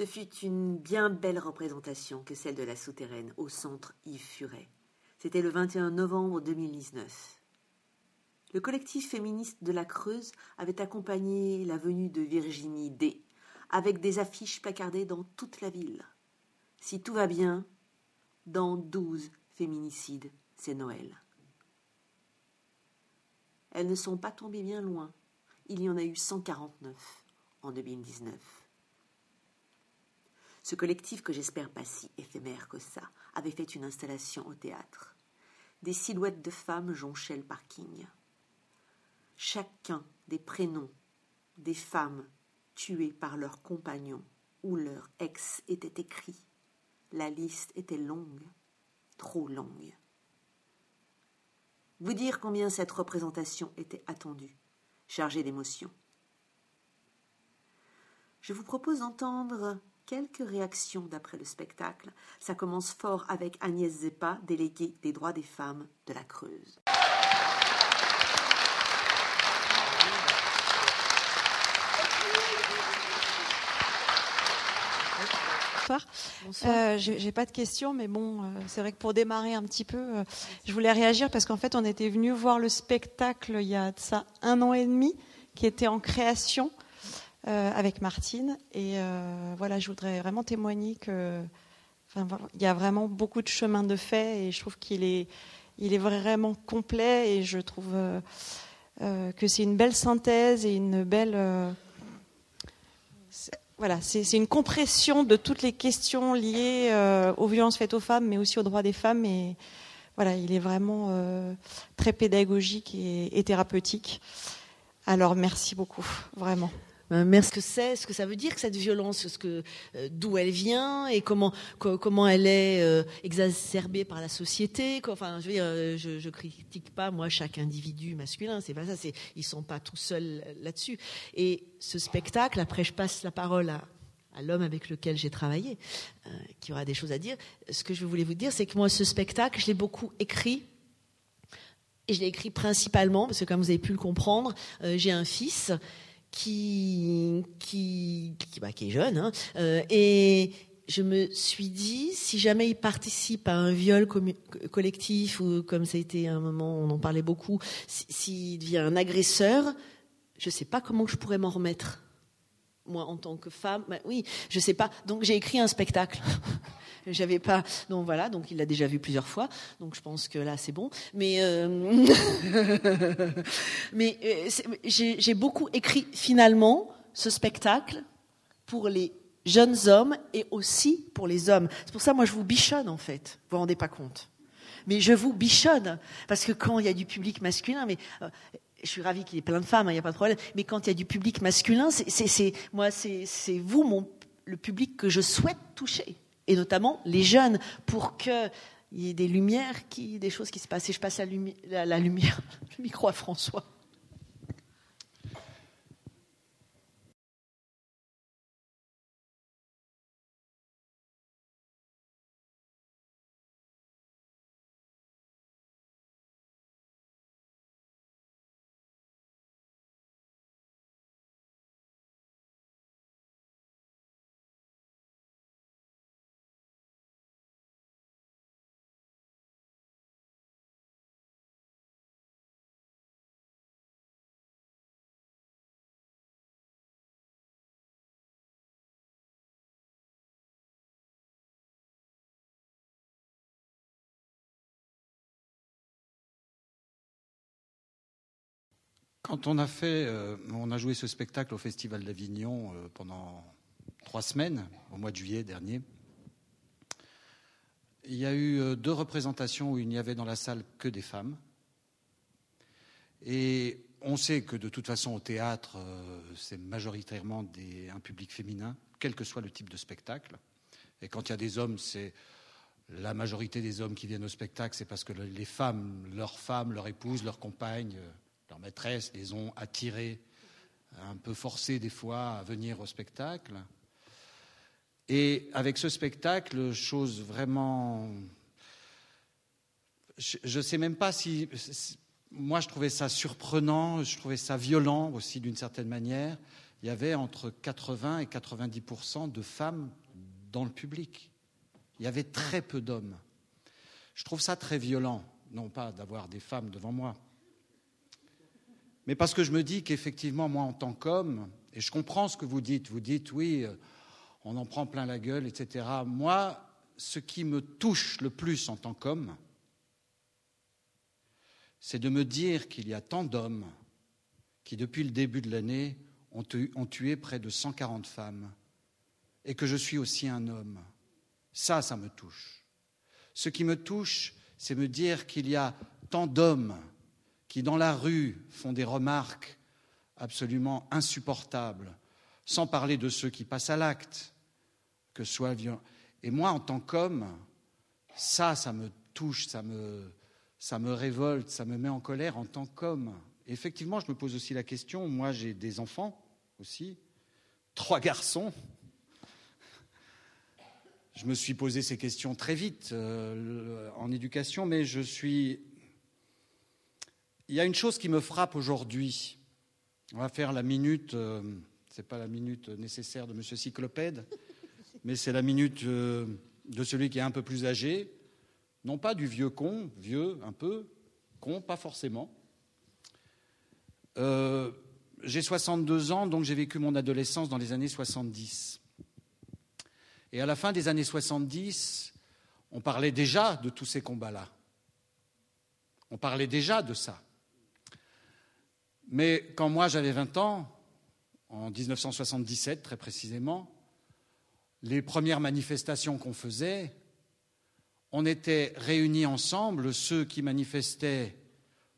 Ce fut une bien belle représentation que celle de la souterraine au centre Yves Furet. C'était le 21 novembre 2019. Le collectif féministe de la Creuse avait accompagné la venue de Virginie D, avec des affiches placardées dans toute la ville. Si tout va bien, dans douze féminicides, c'est Noël. Elles ne sont pas tombées bien loin. Il y en a eu 149 en 2019. Ce collectif, que j'espère pas si éphémère que ça, avait fait une installation au théâtre. Des silhouettes de femmes jonchaient le parking. Chacun des prénoms des femmes tuées par leurs compagnons ou leurs ex était écrit. La liste était longue, trop longue. Vous dire combien cette représentation était attendue, chargée d'émotions. Je vous propose d'entendre quelques réactions d'après le spectacle. Ça commence fort avec Agnès Zeppa, déléguée des droits des femmes de la Creuse. Euh, J'ai pas de questions, mais bon, euh, c'est vrai que pour démarrer un petit peu, euh, je voulais réagir parce qu'en fait, on était venu voir le spectacle il y a ça un an et demi, qui était en création euh, avec Martine, et voilà, je voudrais vraiment témoigner que, il y a vraiment beaucoup de chemin de fait, et je trouve qu'il est, vraiment complet, et je trouve que c'est une belle synthèse et une belle voilà, c'est une compression de toutes les questions liées euh, aux violences faites aux femmes, mais aussi aux droits des femmes. Et voilà, il est vraiment euh, très pédagogique et, thérapeutique. Alors, merci beaucoup, vraiment. Euh, merci. Ce que c'est, ce que ça veut dire que cette violence, ce que d'où elle vient et comment comment elle est exacerbée par la société. Enfin, je veux dire, je, critique pas moi chaque individu masculin, c'est pas ça. C'est ils sont pas tout seuls là-dessus. Et ce spectacle, après je passe la parole à, l'homme avec lequel j'ai travaillé, euh, qui aura des choses à dire. Ce que je voulais vous dire, c'est que moi, ce spectacle, je l'ai beaucoup écrit. Et je l'ai écrit principalement, parce que comme vous avez pu le comprendre, euh, j'ai un fils qui, qui, qui, bah, est jeune. Hein, euh, et je me suis dit, si jamais il participe à un viol collectif, ou comme ça a été à un moment, on en parlait beaucoup, s'il devient un agresseur, je ne sais pas comment je pourrais m'en remettre. Moi, en tant que femme, ben oui, je sais pas. Donc j'ai écrit un spectacle. J'avais pas. Donc voilà, donc il l'a déjà vu plusieurs fois. Donc je pense que là c'est bon. Mais euh, mais euh, j'ai beaucoup écrit finalement ce spectacle pour les jeunes hommes et aussi pour les hommes. C'est pour ça moi je vous bichonne en fait. Vous vous rendez pas compte. Mais je vous bichonne parce que quand il y a du public masculin, mais euh, je suis ravie qu'il y ait plein de femmes, il n'y a pas de problème. Mais quand il y a du public masculin, c'est moi, c'est vous, mon, le public que je souhaite toucher, et notamment les jeunes, pour qu'il y ait des lumières, qui, des choses qui se passent. Et je passe la, la lumière, le micro à François. Quand on a fait, euh, on a joué ce spectacle au Festival d'Avignon euh, pendant trois semaines, au mois de juillet dernier. Il y a eu euh, deux représentations où il n'y avait dans la salle que des femmes. Et on sait que de toute façon au théâtre, c'est majoritairement un public féminin, quel que soit le type de spectacle. Et quand il y a des hommes, c'est la majorité des hommes qui viennent au spectacle, c'est parce que les femmes, leurs femmes, leurs épouses, leurs compagnes, leurs maîtresses les ont attirés, un peu forcés des fois à venir au spectacle. Et avec ce spectacle, chose vraiment. Je ne sais même pas si. Moi, je trouvais ça surprenant, je trouvais ça violent aussi d'une certaine manière. il y avait entre 80 et 90% de femmes dans le public. Il y avait très peu d'hommes. Je trouve ça très violent, non pas d'avoir des femmes devant moi, mais parce que je me dis qu'effectivement, moi, en tant qu'homme, et je comprends ce que vous dites, vous dites, oui, euh, on en prend plein la gueule, etc. Moi, ce qui me touche le plus en tant qu'homme, c'est de me dire qu'il y a tant d'hommes qui, depuis le début de l'année, ont, tué près de 140 femmes, et que je suis aussi un homme. Ça, ça me touche. Ce qui me touche, c'est me dire qu'il y a tant d'hommes qui, dans la rue, font des remarques absolument insupportables, sans parler de ceux qui passent à l'acte, que soit violent. Et moi, en tant qu'homme, ça, ça me touche, ça me, ça me révolte, ça me met en colère en tant qu'homme. Effectivement, je me pose aussi la question, moi j'ai des enfants aussi, trois garçons. Je me suis posé ces questions très vite euh, en éducation, mais je suis... Il y a une chose qui me frappe aujourd'hui. On va faire la minute, euh, ce n'est pas la minute nécessaire de M. Cyclopède, mais c'est la minute euh, de celui qui est un peu plus âgé, non pas du vieux con, vieux un peu, con pas forcément. Euh, j'ai 62 ans, donc j'ai vécu mon adolescence dans les années 70. Et à la fin des années 70, on parlait déjà de tous ces combats-là. On parlait déjà de ça. Mais quand moi j'avais 20 ans, en 1977 très précisément, les premières manifestations qu'on faisait, on était réunis ensemble, ceux qui manifestaient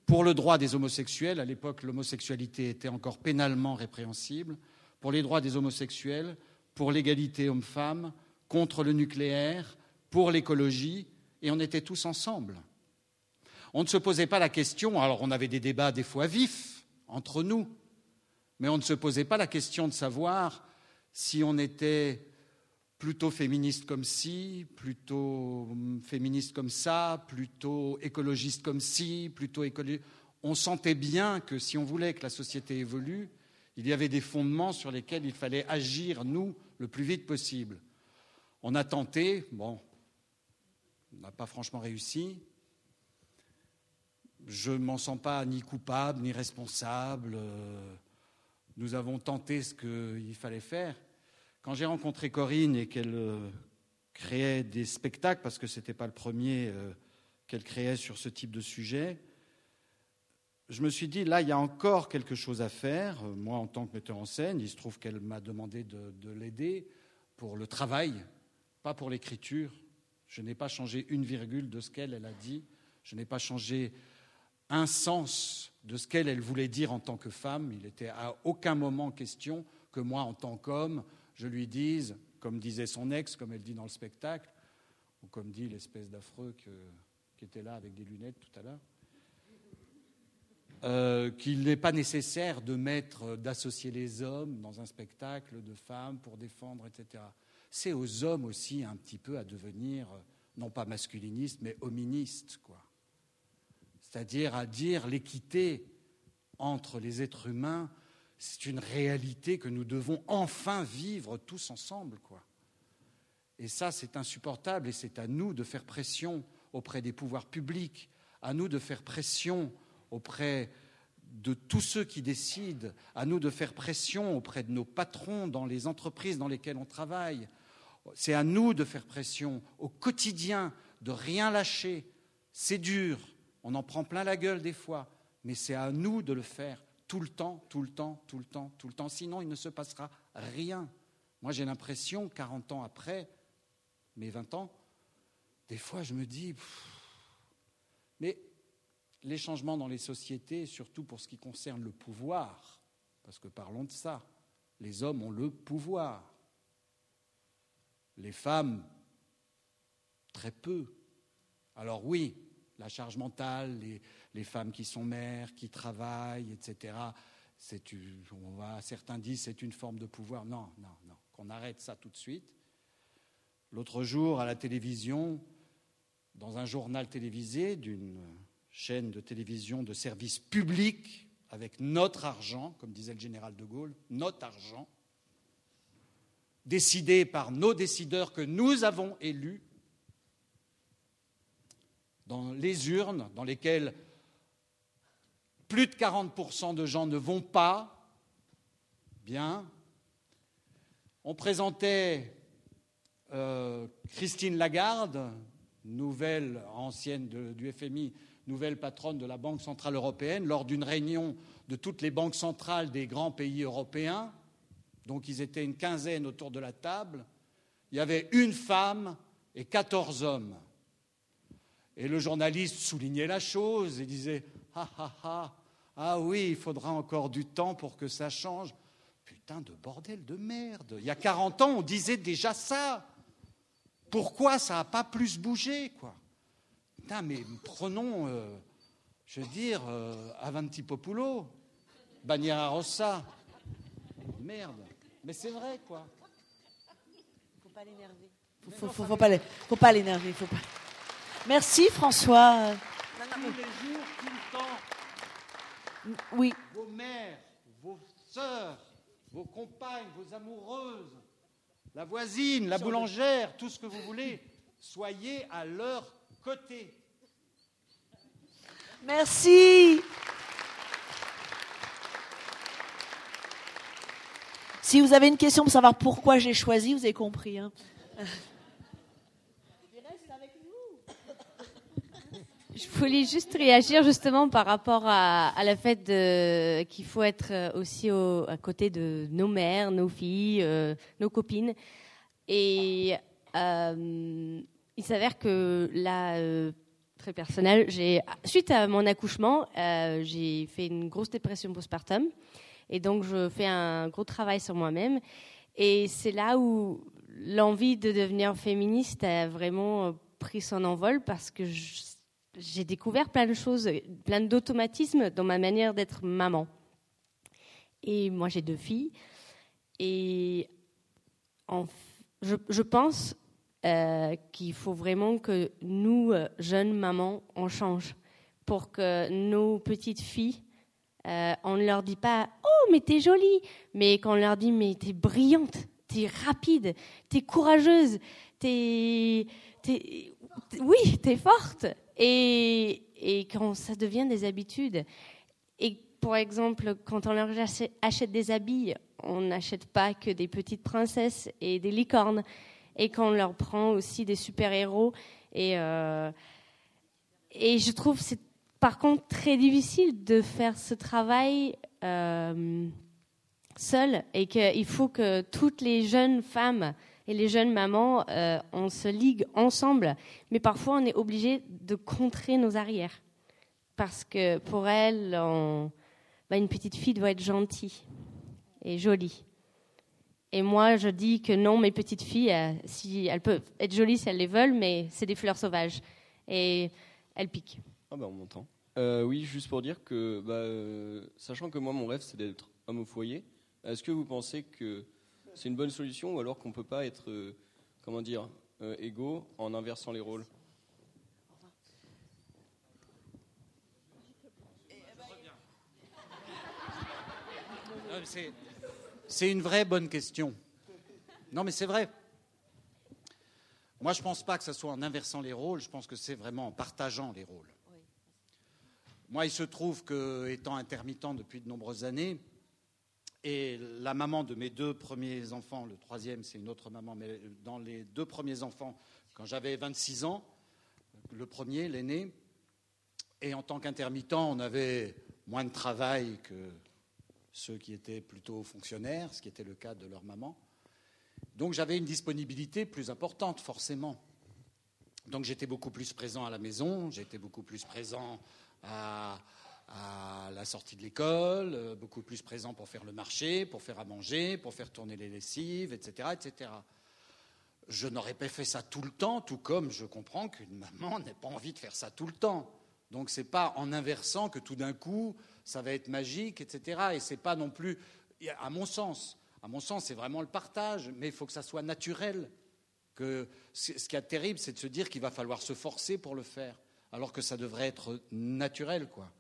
pour le droit des homosexuels, à l'époque l'homosexualité était encore pénalement répréhensible, pour les droits des homosexuels, pour l'égalité homme-femme, contre le nucléaire, pour l'écologie, et on était tous ensemble. On ne se posait pas la question, alors on avait des débats des fois vifs entre nous, mais on ne se posait pas la question de savoir si on était plutôt féministe comme ci, plutôt hum, féministe comme ça, plutôt écologiste comme ci, plutôt écologiste. On sentait bien que si on voulait que la société évolue, il y avait des fondements sur lesquels il fallait agir, nous, le plus vite possible. On a tenté, bon, on n'a pas franchement réussi. Je ne m'en sens pas ni coupable ni responsable. Nous avons tenté ce qu'il fallait faire. Quand j'ai rencontré Corinne et qu'elle euh, créait des spectacles, parce que ce n'était pas le premier euh, qu'elle créait sur ce type de sujet, je me suis dit, là, il y a encore quelque chose à faire. Moi, en tant que metteur en scène, il se trouve qu'elle m'a demandé de, l'aider pour le travail, pas pour l'écriture. Je n'ai pas changé une virgule de ce qu'elle a dit. Je n'ai pas changé un sens de ce qu'elle voulait dire en tant que femme. Il n'était à aucun moment question que moi, en tant qu'homme, je lui dise, comme disait son ex, comme elle dit dans le spectacle, ou comme dit l'espèce d'affreux qui était là avec des lunettes tout à l'heure, euh, qu'il n'est pas nécessaire de mettre, d'associer les hommes dans un spectacle de femmes pour défendre, etc. C'est aux hommes aussi un petit peu à devenir, non pas masculinistes, mais hoministes, quoi. C'est-à-dire à dire l'équité entre les êtres humains c'est une réalité que nous devons enfin vivre tous ensemble. Et ça, c'est insupportable et c'est à nous de faire pression auprès des pouvoirs publics, à nous de faire pression auprès de tous ceux qui décident, à nous de faire pression auprès de nos patrons dans les entreprises dans lesquelles on travaille. C'est à nous de faire pression au quotidien, de rien lâcher. C'est dur, on en prend plein la gueule des fois, mais c'est à nous de le faire tout le temps, tout le temps, tout le temps, tout le temps. Sinon, il ne se passera rien. Moi, j'ai l'impression, 40 ans après, mes 20 ans, des fois, je me dis, mais les changements dans les sociétés, surtout pour ce qui concerne le pouvoir, parce que parlons de ça, les hommes ont le pouvoir. Les femmes, très peu. Alors oui, la charge mentale, les, femmes qui sont mères, qui travaillent, etc. certains disent c'est une forme de pouvoir. Non, non, non, qu'on arrête ça tout de suite. L'autre jour, à la télévision, dans un journal télévisé d'une chaîne de télévision de service public, avec notre argent, comme disait le général de Gaulle, notre argent, décidé par nos décideurs que nous avons élus, dans les urnes dans lesquelles plus de 40% de gens ne vont pas, bien, on présentait euh, Christine Lagarde, nouvelle ancienne du FMI, nouvelle patronne de la Banque centrale européenne, lors d'une réunion de toutes les banques centrales des grands pays européens. Donc ils étaient une quinzaine autour de la table. Il y avait une femme et 14 hommes. Et le journaliste soulignait la chose et disait Ah ah ah, ah oui, il faudra encore du temps pour que ça change. Putain de bordel de merde. Il y a 40 ans, on disait déjà ça. Pourquoi ça n'a pas plus bougé, quoi? Putain, mais prenons, euh, je veux dire, euh, Avanti Populo, Bagnara Rossa. Merde. Mais c'est vrai, quoi. Faut pas l'énerver. Faut, faut, faut, pas, faut pas l'énerver. Faut pas. Merci, François. Tous les jours, tout le temps. Oui. Vos mères, vos sœurs, vos compagnes, vos amoureuses, la voisine, la boulangère, tout ce que vous voulez, soyez à leur côté. Merci. Si vous avez une question pour savoir pourquoi j'ai choisi, vous avez compris. Hein. Je voulais juste réagir justement par rapport à, la fait qu'il faut être aussi à côté de nos mères, nos filles, euh, nos copines. Et euh, il s'avère que là, euh, très personnel, suite à mon accouchement, j'ai fait une grosse dépression postpartum. Et donc, je fais un gros travail sur moi-même. Et c'est là où l'envie de devenir féministe a vraiment pris son envol parce que j'ai découvert plein de choses, plein d'automatismes dans ma manière d'être maman. Et moi, j'ai deux filles. Et je, pense euh, qu'il faut vraiment que nous, euh, jeunes mamans, on change pour que nos petites filles, euh, on ne leur dit pas Oh, mais t'es jolie mais qu'on leur dit Mais t'es brillante, t'es rapide, t'es courageuse, t'es. es, oui, t'es forte. Et, quand ça devient des habitudes. Et par exemple, quand on leur achète des habits, on n'achète pas que des petites princesses et des licornes. Et qu'on leur prend aussi des super-héros. Et, euh, et je trouve c'est par contre très difficile de faire ce travail euh, seul et qu'il faut que toutes les jeunes femmes et les jeunes mamans, euh, on se ligue ensemble, mais parfois on est obligé de contrer nos arrières. Parce que pour elles, bah, une petite fille doit être gentille et jolie. Et moi, je dis que non, mes petites filles, euh, si, elles peuvent être jolies si elles les veulent, mais c'est des fleurs sauvages. Et elles piquent. Ah bah on m'entend. Euh, oui, juste pour dire que, bah, sachant que moi, mon rêve, c'est d'être homme au foyer, est-ce que vous pensez que c'est une bonne solution ou alors qu'on ne peut pas être, euh, comment dire, euh, égaux en inversant les rôles? C'est une vraie bonne question. Non, mais c'est vrai. Moi, je ne pense pas que ce soit en inversant les rôles, je pense que c'est vraiment en partageant les rôles. Moi, il se trouve que, étant intermittent depuis de nombreuses années, et la maman de mes deux premiers enfants, le troisième c'est une autre maman, mais dans les deux premiers enfants, quand j'avais 26 ans, le premier, l'aîné, et en tant qu'intermittent, on avait moins de travail que ceux qui étaient plutôt fonctionnaires, ce qui était le cas de leur maman. Donc j'avais une disponibilité plus importante, forcément. Donc j'étais beaucoup plus présent à la maison, j'étais beaucoup plus présent à, à la sortie de l'école, euh, beaucoup plus présent pour faire le marché, pour faire à manger, pour faire tourner les lessives, etc. etc. Je n'aurais pas fait ça tout le temps, tout comme je comprends qu'une maman n'ait pas envie de faire ça tout le temps. Donc ce n'est pas en inversant que tout d'un coup ça va être magique, etc. Et c'est pas non plus, à mon sens, à mon sens, c'est vraiment le partage, mais il faut que ça soit naturel. Que ce qui est terrible, c'est de se dire qu'il va falloir se forcer pour le faire, alors que ça devrait être naturel, quoi.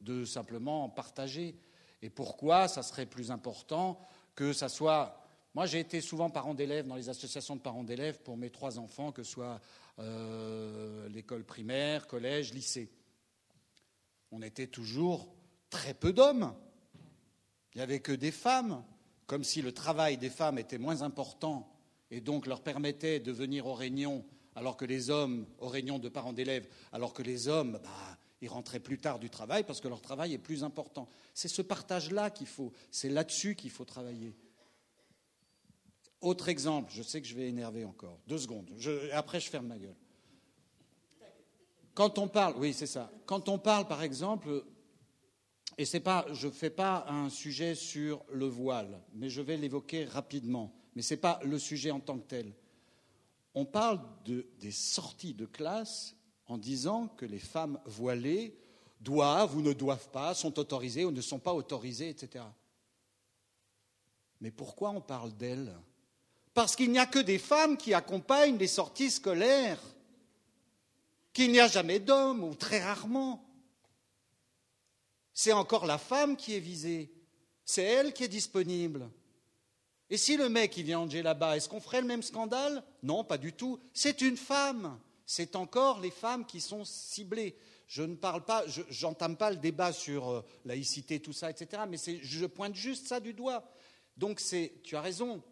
De simplement partager. Et pourquoi ça serait plus important que ça soit. Moi, j'ai été souvent parent d'élèves dans les associations de parents d'élèves pour mes trois enfants, que ce soit euh, l'école primaire, collège, lycée. On était toujours très peu d'hommes. Il n'y avait que des femmes, comme si le travail des femmes était moins important et donc leur permettait de venir aux réunions alors que les hommes, aux réunions de parents d'élèves, alors que les hommes, bah, ils rentraient plus tard du travail parce que leur travail est plus important. C'est ce partage-là qu'il faut, c'est là-dessus qu'il faut travailler. Autre exemple, je sais que je vais énerver encore. Deux secondes. après, je ferme ma gueule. Quand on parle, oui, c'est ça. Quand on parle, par exemple, et c'est pas, je ne fais pas un sujet sur le voile, mais je vais l'évoquer rapidement. Mais ce n'est pas le sujet en tant que tel. On parle de, des sorties de classe en disant que les femmes voilées doivent ou ne doivent pas, sont autorisées ou ne sont pas autorisées, etc. Mais pourquoi on parle d'elles? Parce qu'il n'y a que des femmes qui accompagnent les sorties scolaires, qu'il n'y a jamais d'hommes ou très rarement. C'est encore la femme qui est visée, c'est elle qui est disponible. Et si le mec il vient manger là-bas, est-ce qu'on ferait le même scandale? Non, pas du tout. C'est une femme c'est encore les femmes qui sont ciblées. Je ne parle pas, je n'entame pas le débat sur euh, laïcité, tout ça, etc. Mais je pointe juste ça du doigt. Donc tu as raison.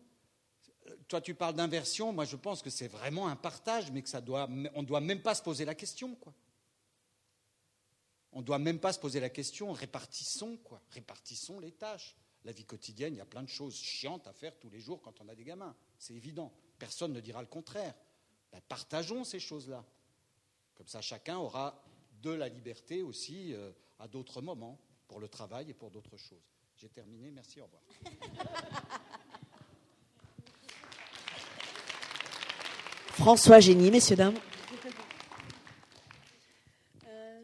Toi, tu parles d'inversion. Moi, je pense que c'est vraiment un partage, mais que ça doit, on ne doit même pas se poser la question, quoi. On ne doit même pas se poser la question. Répartissons, quoi. Répartissons les tâches. La vie quotidienne, il y a plein de choses chiantes à faire tous les jours quand on a des gamins. C'est évident. Personne ne dira le contraire. Ben, partageons ces choses-là. Comme ça, chacun aura de la liberté aussi euh, à d'autres moments, pour le travail et pour d'autres choses. J'ai terminé, merci, au revoir. François Génie, messieurs, dames. Euh,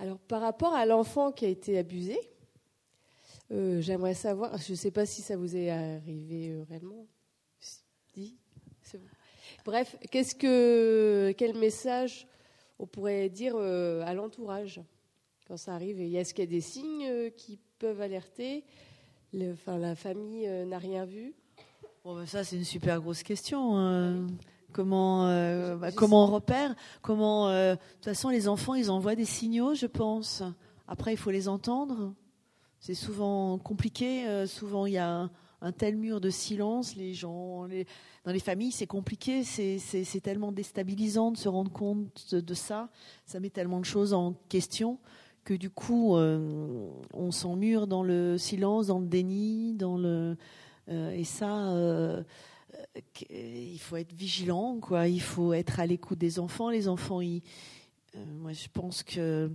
alors, par rapport à l'enfant qui a été abusé, euh, j'aimerais savoir, je ne sais pas si ça vous est arrivé réellement, Bref, qu'est-ce que, quel message on pourrait dire euh, à l'entourage quand ça arrive? Est-ce qu'il y a des signes euh, qui peuvent alerter? Enfin, La famille euh, n'a rien vu? Bon, ben, Ça, c'est une super grosse question. Hein. Comment, bah, comment on repère? Comment, de toute façon, les enfants, ils envoient des signaux, je pense. Après, il faut les entendre. C'est souvent compliqué. souvent, il y a un tel mur de silence. Les gens, dans les familles, c'est compliqué. C'est tellement déstabilisant de se rendre compte de, ça. Ça met tellement de choses en question que du coup, euh, on s'emmure dans le silence, dans le déni, dans le euh, et ça. Euh, il faut être vigilant, quoi. Il faut être à l'écoute des enfants. Les enfants, moi, je pense que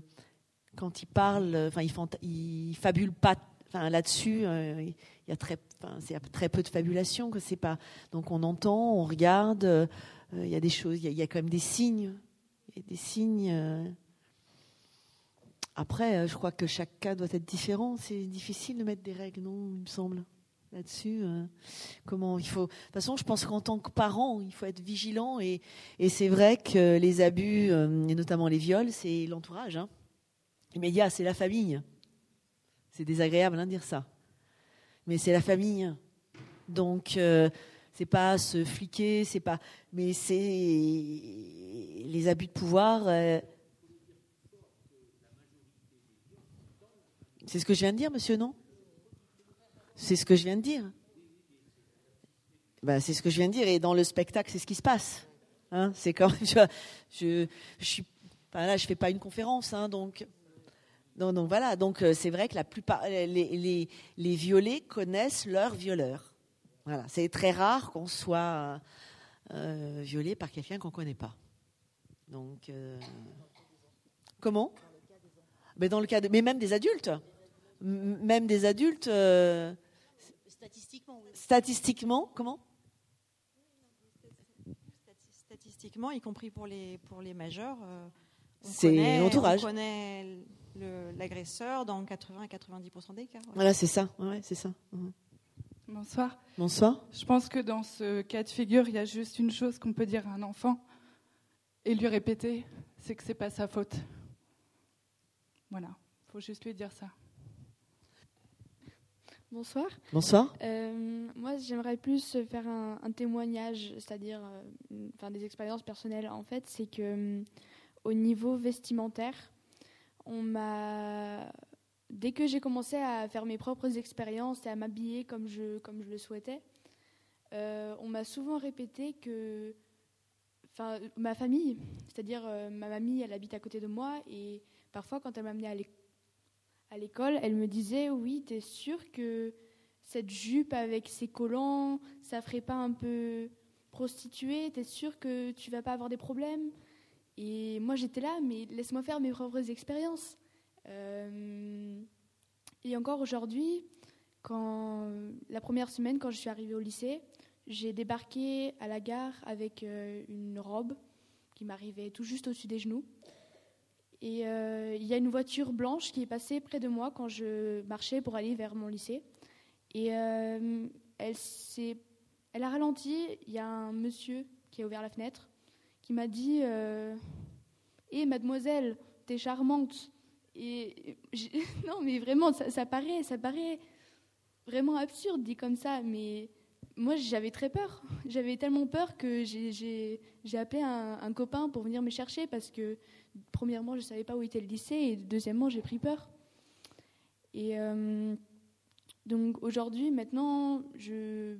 quand ils parlent, enfin, ils fabulent pas. Enfin, là-dessus, il y a très, c'est très peu de fabulation. Que c'est pas, donc on entend, on regarde. Euh, il y a des choses, il y, a, quand même des signes. Des signes. Euh. Après, euh, je crois que chaque cas doit être différent. C'est difficile de mettre des règles, non Il me semble là-dessus. comment il faut. De toute façon, je pense qu'en tant que parent, il faut être vigilant. Et, c'est vrai que les abus, et notamment les viols, c'est l'entourage. Hein. Immédiat, c'est la famille. C'est désagréable hein, de dire ça mais c'est la famille. Donc, euh, c'est pas se fliquer, c'est pas. Mais c'est les abus de pouvoir. Euh, c'est ce que je viens de dire, monsieur, non? C'est ce que je viens de dire. Ben, c'est ce que je viens de dire. Et dans le spectacle, c'est ce qui se passe. Hein c'est je, je, suis. Je fais pas une conférence, hein, donc donc, voilà, donc euh, c'est vrai que la plupart, les, les, les, violés connaissent leur violeur. Voilà, c'est très rare qu'on soit euh, violé par quelqu'un qu'on ne connaît pas. Donc, euh, comment? Mais dans le cas de, mais même des adultes, même des adultes. statistiquement. Statistiquement, comment? Statistiquement, y compris pour les pour les majeurs. c'est l'entourage. On connaît l'agresseur dans 80 à 90% des cas. Voilà, c'est ça. Ouais, c'est ça. Bonsoir. Bonsoir. Je pense que dans ce cas de figure, il y a juste une chose qu'on peut dire à un enfant et lui répéter, c'est que c'est pas sa faute. Voilà, faut juste lui dire ça. Bonsoir. Bonsoir. Euh, moi, j'aimerais plus faire un, un témoignage, c'est-à-dire euh, enfin, des expériences personnelles. En fait, c'est que euh, au niveau vestimentaire, on m'a dès que j'ai commencé à faire mes propres expériences et à m'habiller comme je le souhaitais, euh, on m'a souvent répété que, enfin, ma famille, c'est-à-dire euh, ma mamie, elle habite à côté de moi et parfois quand elle m'amenait à l'école elle me disait Oui, t'es sûre que cette jupe avec ses collants, ça ferait pas un peu prostituée? T'es sûre que tu vas pas avoir des problèmes? Et moi j'étais là, mais laisse-moi faire mes propres expériences. Euh, et encore aujourd'hui, quand la première semaine, quand je suis arrivée au lycée, j'ai débarqué à la gare avec euh, une robe qui m'arrivait tout juste au-dessus des genoux. Et euh, il y a une voiture blanche qui est passée près de moi quand je marchais pour aller vers mon lycée. Et elle, elle a ralenti. Il y a un monsieur qui a ouvert la fenêtre qui m'a dit Hé, mademoiselle, t'es charmante. Et non, mais vraiment, ça, paraît, ça paraît vraiment absurde dit comme ça, mais moi j'avais très peur. J'avais tellement peur que j'ai- appelé un, un copain pour venir me chercher parce que premièrement je ne savais pas où était le lycée et deuxièmement j'ai pris peur. Et euh, donc aujourd'hui, maintenant, je-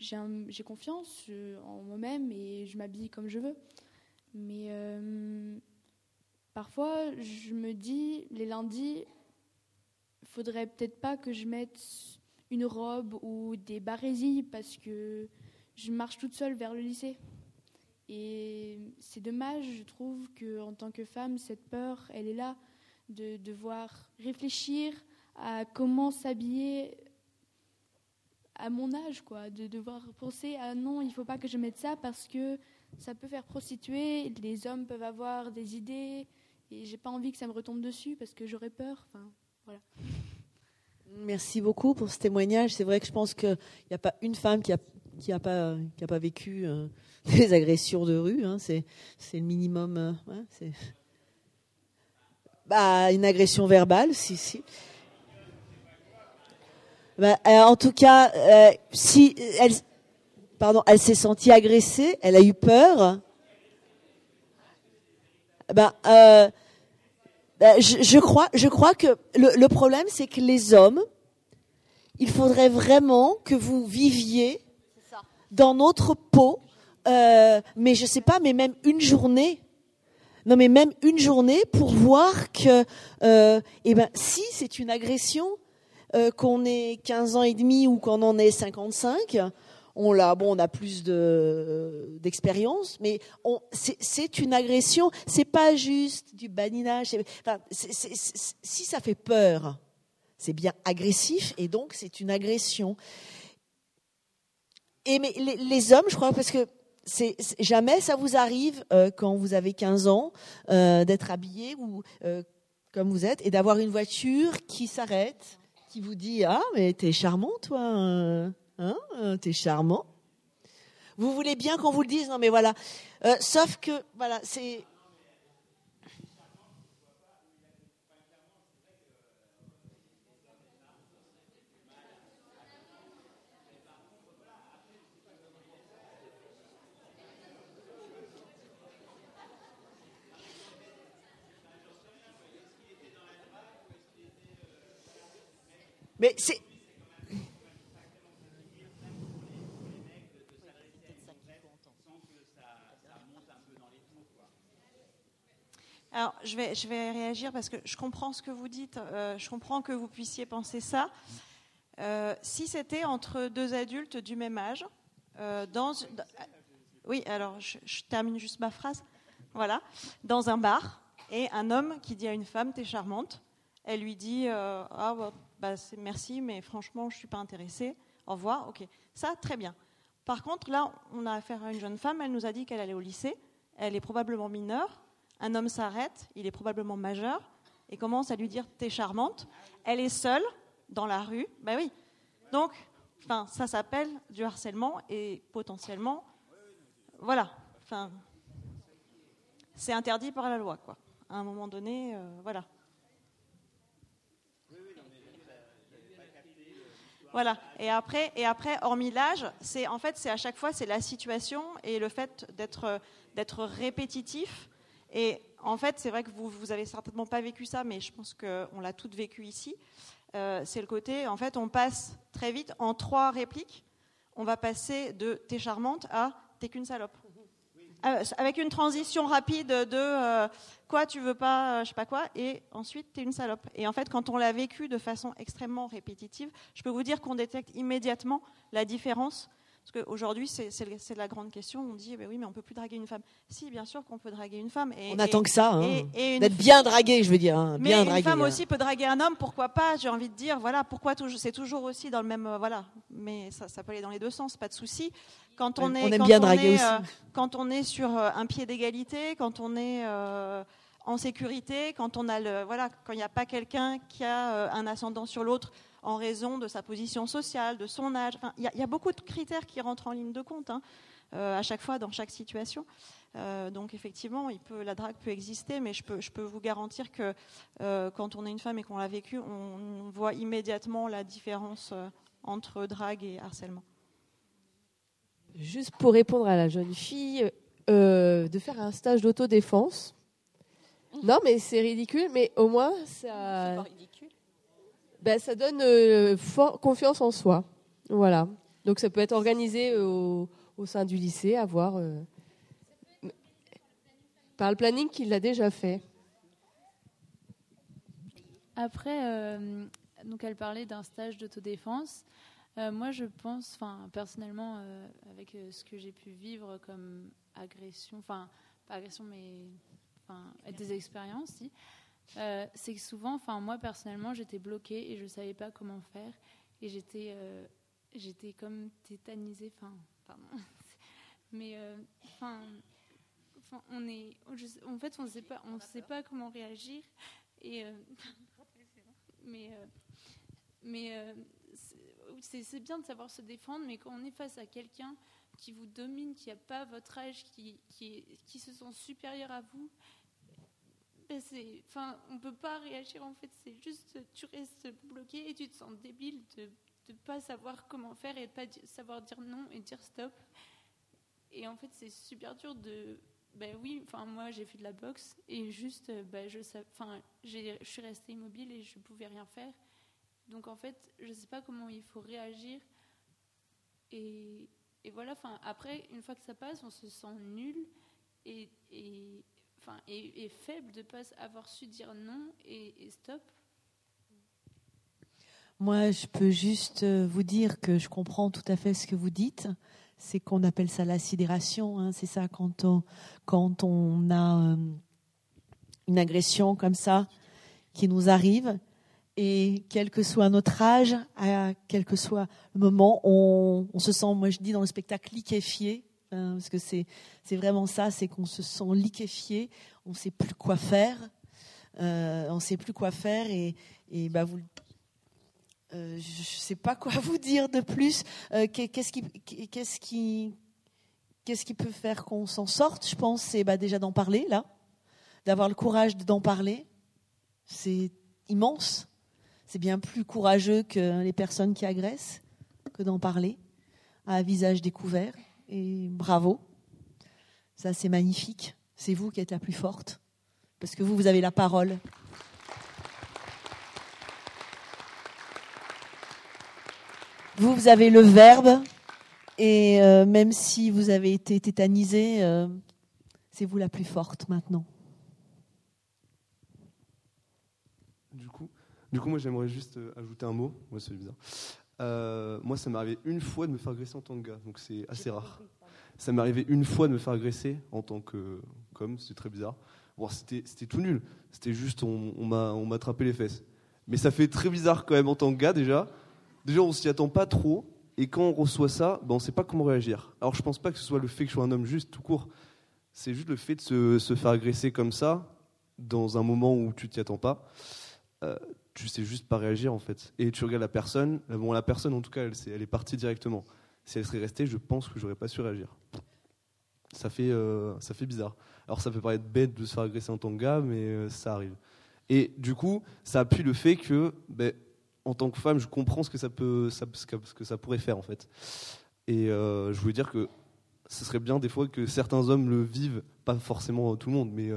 j'ai confiance je- en moi-même et je m'habille comme je veux. Mais euh, parfois, je me dis, les lundis, faudrait peut-être pas que je mette une robe ou des barésilles parce que je marche toute seule vers le lycée. Et c'est dommage, je trouve, qu'en tant que femme, cette peur, elle est là de devoir réfléchir à comment s'habiller à mon âge, quoi, de devoir penser à non, il faut pas que je mette ça parce que ça peut faire prostituer, les hommes peuvent avoir des idées et j'ai pas envie que ça me retombe dessus parce que j'aurais peur. Enfin, voilà. Merci beaucoup pour ce témoignage. C'est vrai que je pense qu'il n'y a pas une femme qui n'a qui a pas, qui a pas vécu euh, des agressions de rue. hein. C'est le minimum. euh, bah, une agression verbale, si, si. Bah, euh, en tout cas, euh, si elle, pardon, elle s'est sentie agressée, elle a eu peur. Ben, euh, ben, je, je crois, je crois que le, le problème, c'est que les hommes, il faudrait vraiment que vous viviez dans notre peau, mais je sais pas, mais même une journée. Non, mais même une journée pour voir que, eh ben, si c'est une agression, euh, qu'on ait 15 ans et demi ou qu'on en ait 55, on l'a, bon, on a plus de d'expérience, mais c'est, une agression. C'est pas juste du badinage. c'est- enfin, si ça fait peur, c'est bien agressif et donc c'est une agression. Et mais les, hommes, je crois, parce que jamais ça vous arrive euh, quand vous avez 15 ans euh, d'être habillé ou comme vous êtes et d'avoir une voiture qui s'arrête, qui vous dit ah mais t'es charmant toi, euh, hein, euh, t'es charmant. Vous voulez bien qu'on vous le dise, non mais voilà. Euh, sauf que voilà, c'est mais c'est Alors, je vais, je vais réagir parce que je comprends ce que vous dites. euh, je comprends que vous puissiez penser ça. Euh, si c'était entre deux adultes du même âge, euh, dans, oui, alors je, termine juste ma phrase. Voilà, dans un bar et un homme qui dit à une femme "T'es charmante", elle lui dit "Ah bah, bah, merci, mais franchement je suis pas intéressée. Au revoir." Ok, ça très bien. Par contre, là, on a affaire à une jeune femme. Elle nous a dit qu'elle allait au lycée. Elle est probablement mineure. Un homme s'arrête, il est probablement majeur, et commence à lui dire T'es charmante. Elle est seule dans la rue. Ben oui. Donc, ça s'appelle du harcèlement et potentiellement. Voilà. C'est interdit par la loi, quoi. À un moment donné, euh, voilà. Voilà. Et après, et après, hormis l'âge, c'est en fait, c'est à chaque fois, c'est la situation et le fait d'être d'être répétitif. Et en fait, c'est vrai que vous vous avez certainement pas vécu ça, mais je pense qu'on l'a toutes vécu ici. Euh, c'est le côté, en fait, on passe très vite en trois répliques. On va passer de t'es charmante à t'es qu'une salope. Euh, avec une transition rapide de euh, quoi tu veux pas, je sais pas quoi, et ensuite t'es une salope. Et en fait, quand on l'a vécu de façon extrêmement répétitive, je peux vous dire qu'on détecte immédiatement la différence parce qu'aujourd'hui, c'est la grande question. On dit, eh ben oui, mais on peut plus draguer une femme. Si, bien sûr qu'on peut draguer une femme. Et, on attend que ça, hein. d'être bien dragué, je veux dire. Hein, mais une femme hein. aussi peut draguer un homme, pourquoi pas J'ai envie de dire, voilà, pourquoi C'est toujours aussi dans le même, euh, voilà. Mais ça, ça, peut aller dans les deux sens, pas de souci. Quand on est, on aime bien draguer aussi. Euh, quand on est sur euh, un pied d'égalité, quand on est en sécurité, quand on a le, voilà, quand il n'y a pas quelqu'un qui a un ascendant sur l'autre en raison de sa position sociale, de son âge. Il y, a beaucoup de critères qui rentrent en ligne de compte hein, euh, à chaque fois dans chaque situation. Euh, donc effectivement, il peut, la drague peut exister, mais je peux, je peux vous garantir que euh, quand on est une femme et qu'on l'a vécu, on, voit immédiatement la différence entre drague et harcèlement. Juste pour répondre à la jeune fille, de faire un stage d'autodéfense. Non, mais c'est ridicule, mais au moins ça. Pas ridicule ben, Ça donne euh, confiance en soi. Voilà. Donc ça peut être organisé euh, au, sein du lycée, à voir. Euh, par le planning qu'il a déjà fait. Après, donc elle parlait d'un stage d'autodéfense. moi, je pense, enfin, personnellement, avec ce que j'ai pu vivre comme agression, enfin, pas agression, mais des expériences, si, euh, c'est que souvent, enfin moi personnellement, j'étais bloquée et je savais pas comment faire. Et j'étais euh, j'étais comme tétanisée, enfin pardon, mais euh, enfin on est en fait on sait pas on sait pas comment réagir. Et mais mais c'est bien de savoir se défendre, mais quand on est face à quelqu'un qui vous domine, qui n'a pas votre âge, qui, qui, qui se sent supérieur à vous, enfin, on peut pas réagir en fait. C'est juste, tu restes bloqué et tu te sens débile de ne pas savoir comment faire et de pas savoir dire non et dire stop. Et en fait, c'est super dur de. Ben oui, enfin moi j'ai fait de la boxe et juste, ben, je enfin, je suis restée immobile et je pouvais rien faire. Donc en fait, je sais pas comment il faut réagir. Et, et voilà, enfin après, une fois que ça passe, on se sent nul et, et, enfin, est, faible de ne pas avoir su dire non et, stop Moi, je peux juste euh, vous dire que je comprends tout à fait ce que vous dites. C'est qu'on appelle ça la sidération. Hein. C'est ça quand on, quand on a euh, une agression comme ça qui nous arrive. Et quel que soit notre âge, à quel que soit le moment, on, on se sent, moi je dis dans le spectacle, liquéfié Hein, parce que c'est vraiment ça, c'est qu'on se sent liquéfié, on ne sait plus quoi faire, euh, on ne sait plus quoi faire et, et bah vous, euh, je ne sais pas quoi vous dire de plus. Euh, qu'est-ce qui, qu'est-ce qui, peut faire qu'on s'en sorte Je pense c'est bah, déjà d'en parler là, d'avoir le courage d'en parler. C'est immense. C'est bien plus courageux que les personnes qui agressent que d'en parler à visage découvert et bravo. Ça, c'est magnifique. C'est vous qui êtes la plus forte, parce que vous, vous avez la parole. Vous, vous avez le verbe, et euh, même si vous avez été tétanisé, euh, c'est vous la plus forte maintenant. Du coup, moi, j'aimerais juste euh, ajouter un mot. Moi, c'est. Euh, moi, ça m'est arrivé une fois de me faire agresser en tant que gars, donc c'est assez rare. Ça m'est arrivé une fois de me faire agresser en tant que comme, c'est très bizarre. Bon, c'était, c'était tout nul. C'était juste, on, on m'a attrapé les fesses. Mais ça fait très bizarre quand même en tant que gars déjà. Déjà, on s'y attend pas trop. Et quand on reçoit ça, ben, on ne sait pas comment réagir. Alors, je pense pas que ce soit le fait que je sois un homme juste, tout court. C'est juste le fait de se, se faire agresser comme ça, dans un moment où tu t'y attends pas. Euh, tu sais juste pas réagir en fait. Et tu regardes la personne, euh, bon la personne en tout cas elle, elle est partie directement. Si elle serait restée, je pense que j'aurais pas su réagir. Ça fait, euh, ça fait bizarre. Alors ça peut paraître bête de se faire agresser en tant que gars, mais euh, ça arrive. Et du coup, ça appuie le fait que ben, en tant que femme, je comprends ce que ça peut, ça- ce que, ça pourrait faire en fait. Et je voulais dire que ce serait bien des fois que certains hommes le vivent, pas forcément tout le monde, mais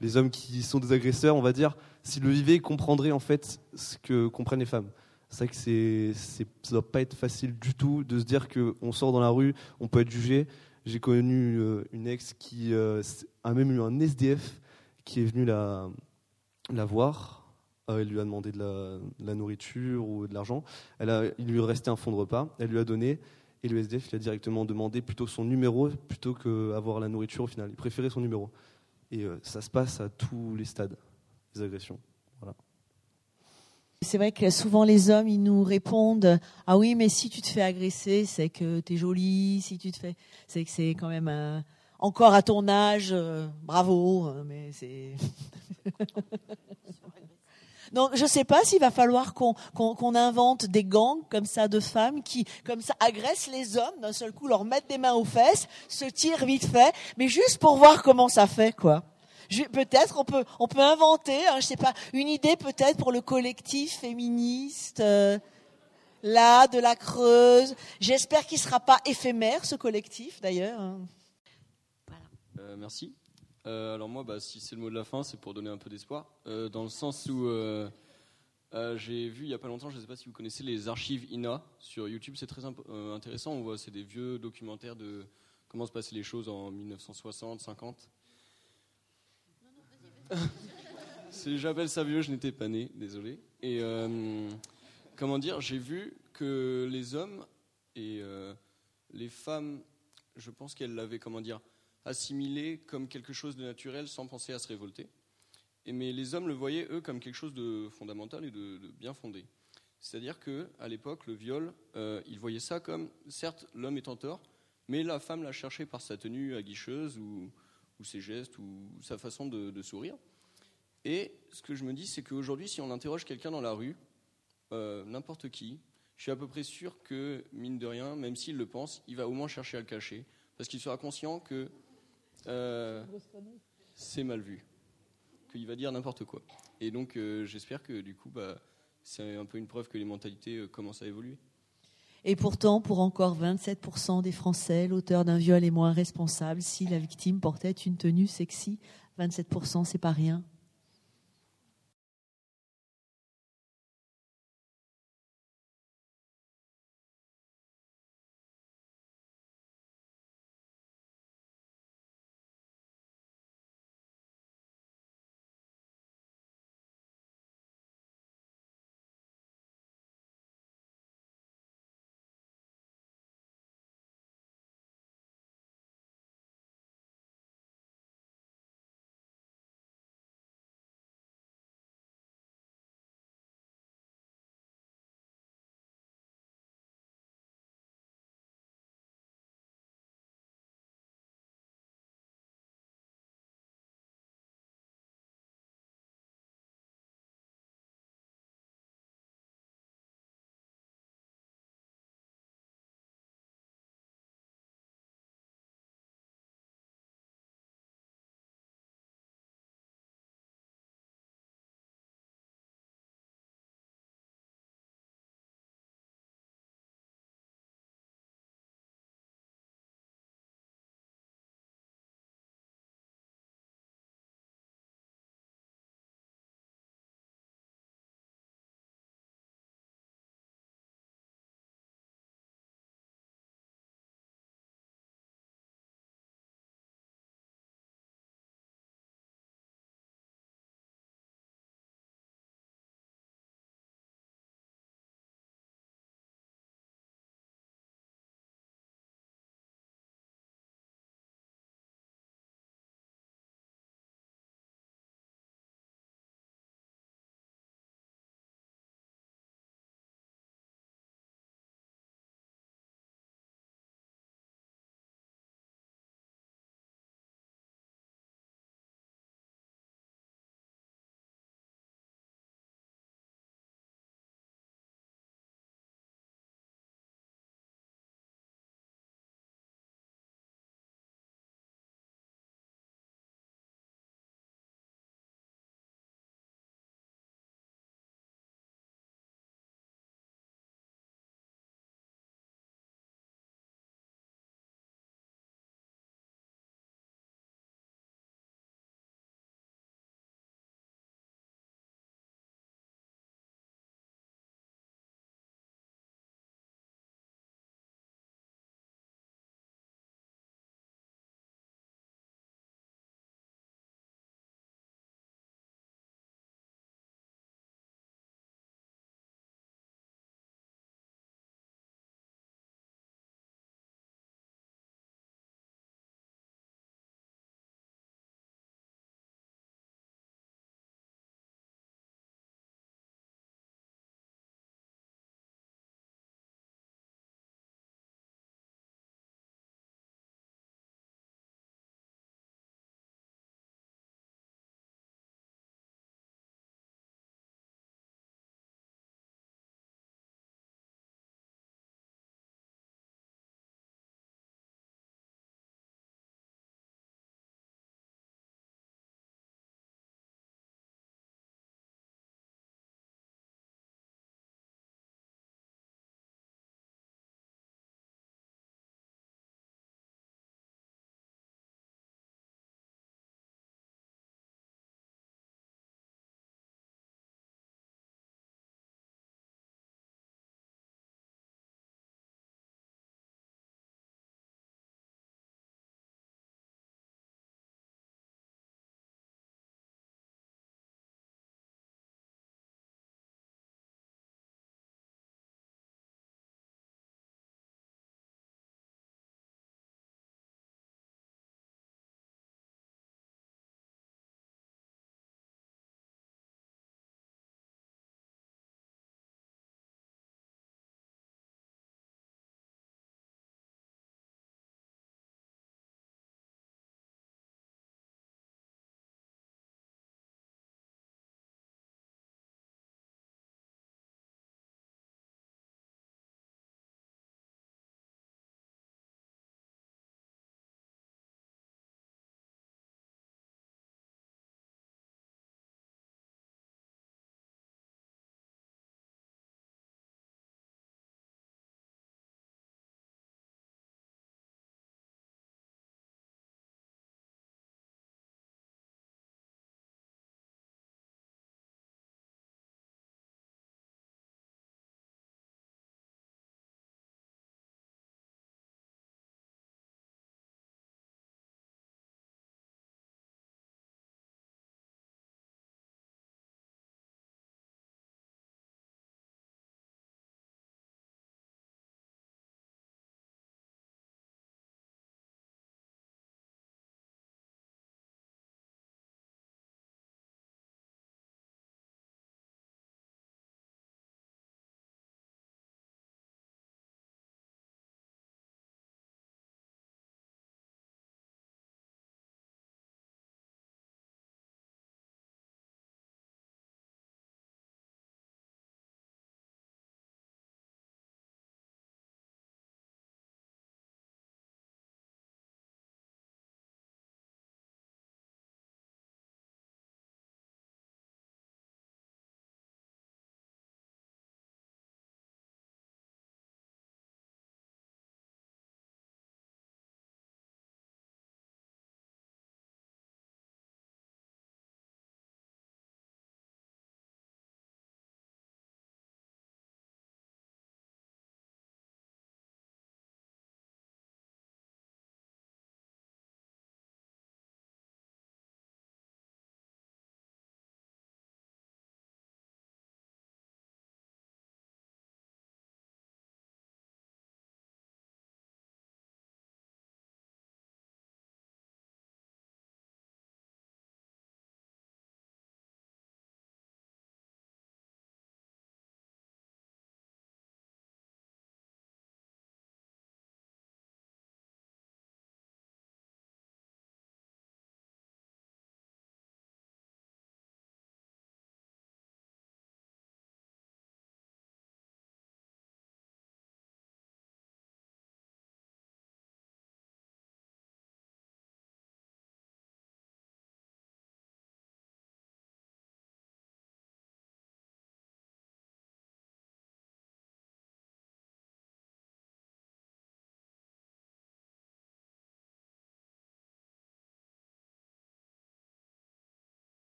les hommes qui sont des agresseurs, on va dire, s'ils le vivaient, comprendraient en fait ce que comprennent les femmes. C'est vrai que c'est, c'est, ça doit pas être facile du tout de se dire qu'on sort dans la rue, on peut être jugé. J'ai connu euh, une ex qui euh, a même eu un SDF qui est venu la, voir. Euh, elle lui a demandé de la, nourriture ou de l'argent. Il lui restait un fonds de repas. Elle lui a donné. Et le SDF, il a directement demandé plutôt son numéro plutôt qu'avoir la nourriture au final. Il préférait son numéro. Et euh, ça se passe à tous les stades, C'est vrai que souvent les hommes, ils nous répondent Ah oui, mais si tu te fais agresser, c'est que tu es jolie, si tu te fais. C'est que c'est quand même. euh, encore à ton âge, euh, bravo, euh, mais c'est. Donc, je ne sais pas s'il va falloir qu'on qu'on- qu'on invente des gangs comme ça de femmes qui, comme ça, agressent les hommes d'un seul coup, leur mettent des mains aux fesses, se tirent vite fait, mais juste pour voir comment ça fait, quoi. Peut-être on peut, on peut inventer, hein, je sais pas, une idée peut-être pour le collectif féministe, euh, là, de la Creuse. J'espère qu'il sera pas éphémère, ce collectif, d'ailleurs. hein. Euh, merci. Euh, alors moi, bah, si c'est le mot de la fin, c'est pour donner un peu d'espoir, Euh, dans le sens où euh, euh, j'ai vu il y a pas longtemps, je ne sais pas si vous connaissez les archives INA sur YouTube, c'est très euh, intéressant. On voit, c'est des vieux documentaires de comment se passaient les choses en 1960, 50. C'est- ça vieux, je n'étais pas né, désolé. Et euh, comment dire, j'ai vu que les hommes et euh, les femmes, je pense qu'elles l'avaient, comment dire, assimilé comme quelque chose de naturel sans penser à se révolter. Et, mais les hommes le voyaient, eux, comme quelque chose de fondamental et de, bien fondé. C'est-à-dire qu'à l'époque, le viol, euh, ils voyaient ça comme, certes, l'homme est en tort, mais la femme l'a cherché par sa tenue aguicheuse ou, ou ses gestes ou sa façon de, sourire. Et ce que je me dis, c'est qu'aujourd'hui, si on interroge quelqu'un dans la rue, euh, n'importe qui, je suis à peu près sûr que, mine de rien, même s'il le pense, il va au moins chercher à le cacher, parce qu'il sera conscient que euh, c'est mal vu, qu'il va dire n'importe quoi. Et donc, euh, j'espère que du coup, bah, c'est un peu une preuve que les mentalités commencent à évoluer. Et pourtant, pour encore 27% des Français, l'auteur d'un viol est moins responsable si la victime portait une tenue sexy. 27%, c'est pas rien.